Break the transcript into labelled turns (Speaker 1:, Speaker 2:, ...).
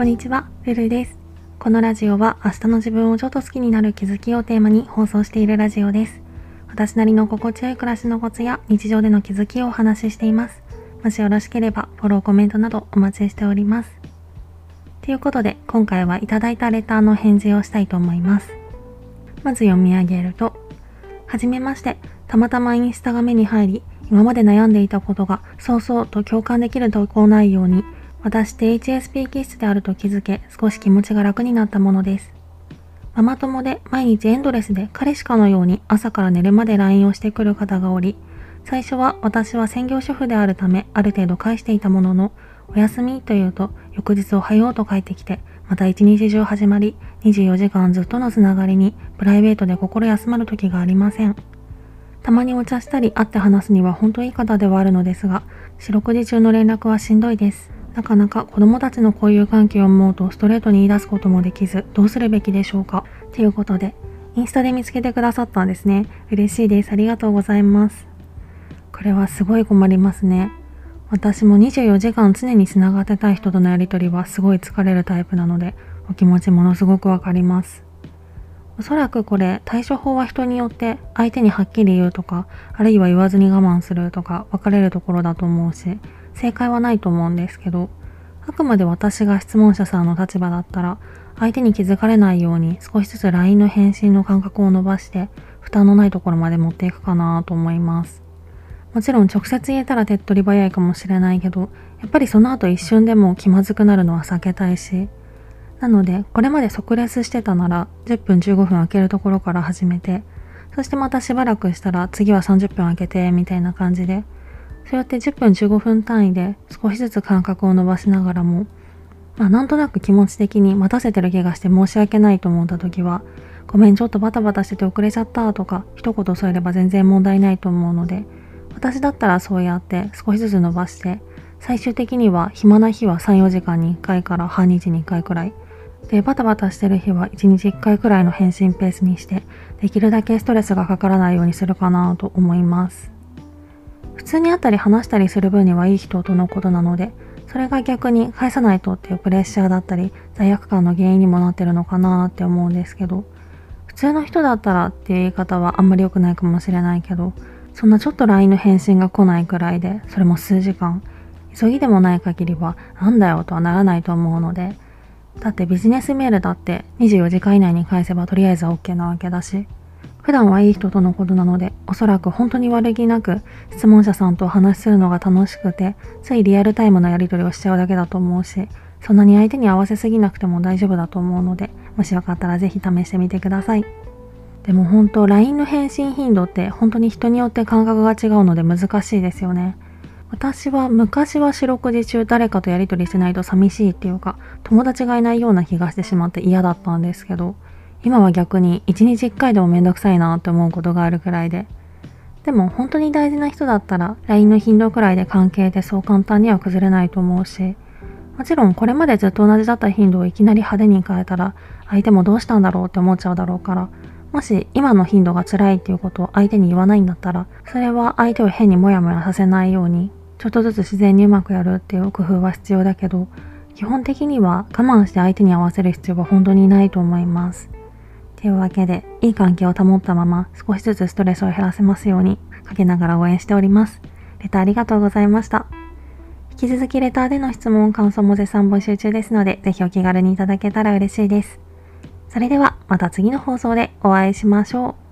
Speaker 1: こんにちは、ルルです。このラジオは明日の自分をちょっと好きになる気づきをテーマに放送しているラジオです。私なりの心地よい暮らしのコツや日常での気づきをお話ししています。もしよろしければフォロー、コメントなどお待ちしております。ということで、今回はいただいたレターの返事をしたいと思います。まず読み上げると、はじめまして、たまたまインスタが目に入り、今まで悩んでいたことがそうそうと共感できる投稿内容に私って HSP 気質であると気づけ、少し気持ちが楽になったものです。ママ友で毎日エンドレスで彼氏かのように朝から寝るまで LINE をしてくる方がおり、最初は私は専業主婦であるためある程度返していたものの、お休みというと翌日おはようと帰ってきて、また一日中始まり、24時間ずっとのつながりにプライベートで心休まる時がありません。たまにお茶したり会って話すには本当いい方ではあるのですが、四六時中の連絡はしんどいです。なかなか子供たちの交友関係を思うとストレートに言い出すこともできず、どうするべきでしょうか？ということで、インスタで見つけてくださったんですね。嬉しいです。ありがとうございます。これはすごい困りますね。私も24時間常に繋がってたい人とのやりとりはすごい疲れるタイプなので、お気持ちものすごくわかります。おそらくこれ対処法は人によって相手にはっきり言うとか、あるいは言わずに我慢するとか分かれるところだと思うし、正解はないと思うんですけど、あくまで私が質問者さんの立場だったら、相手に気づかれないように少しずつ LINE の返信の間隔を伸ばして、負担のないところまで持っていくかなと思います。もちろん直接言えたら手っ取り早いかもしれないけど、やっぱりその後一瞬でも気まずくなるのは避けたいし、なので、これまで即レスしてたなら、10分15分空けるところから始めて、そしてまたしばらくしたら次は30分空けて、みたいな感じで、そうやって10分15分単位で少しずつ間隔を伸ばしながらも、まあなんとなく気持ち的に待たせてる気がして申し訳ないと思った時は、ごめんちょっとバタバタしてて遅れちゃったとか一言添えれば全然問題ないと思うので、私だったらそうやって少しずつ伸ばして、最終的には暇な日は3、4時間に1回から半日に1回くらい。で、バタバタしてる日は1日1回くらいの返信ペースにして、できるだけストレスがかからないようにするかなと思います。普通に会ったり話したりする分にはいい人とのことなので、それが逆に返さないとっていうプレッシャーだったり、罪悪感の原因にもなってるのかなって思うんですけど、普通の人だったらっていう言い方はあんまり良くないかもしれないけど、そんなちょっと LINE の返信が来ないくらいで、それも数時間、急ぎでもない限りは、なんだよとはならないと思うので、だってビジネスメールだって24時間以内に返せばとりあえず OK なわけだし、普段はいい人とのことなので、おそらく本当に悪気なく質問者さんとお話しするのが楽しくて、ついリアルタイムのやり取りをしちゃうだけだと思うし、そんなに相手に合わせすぎなくても大丈夫だと思うので、もしよかったらぜひ試してみてください。でも本当 LINE の返信頻度って本当に人によって感覚が違うので難しいですよね。私は昔は四六時中誰かとやり取りしてないと寂しいっていうか友達がいないような気がしてしまって嫌だったんですけど今は逆に1日1回でもめんどくさいなって思うことがあるくらいで。でも本当に大事な人だったら LINE の頻度くらいで関係ってそう簡単には崩れないと思うし、もちろんこれまでずっと同じだった頻度をいきなり派手に変えたら相手もどうしたんだろうって思っちゃうだろうから、もし今の頻度が辛いっていうことを相手に言わないんだったら、それは相手を変にモヤモヤさせないように、ちょっとずつ自然にうまくやるっていう工夫は必要だけど、基本的には我慢して相手に合わせる必要は本当にないと思います。というわけで、いい関係を保ったまま少しずつストレスを減らせますように、かけながら応援しております。レターありがとうございました。引き続きレターでの質問、感想も絶賛募集中ですので、ぜひお気軽にいただけたら嬉しいです。それでは、また次の放送でお会いしましょう。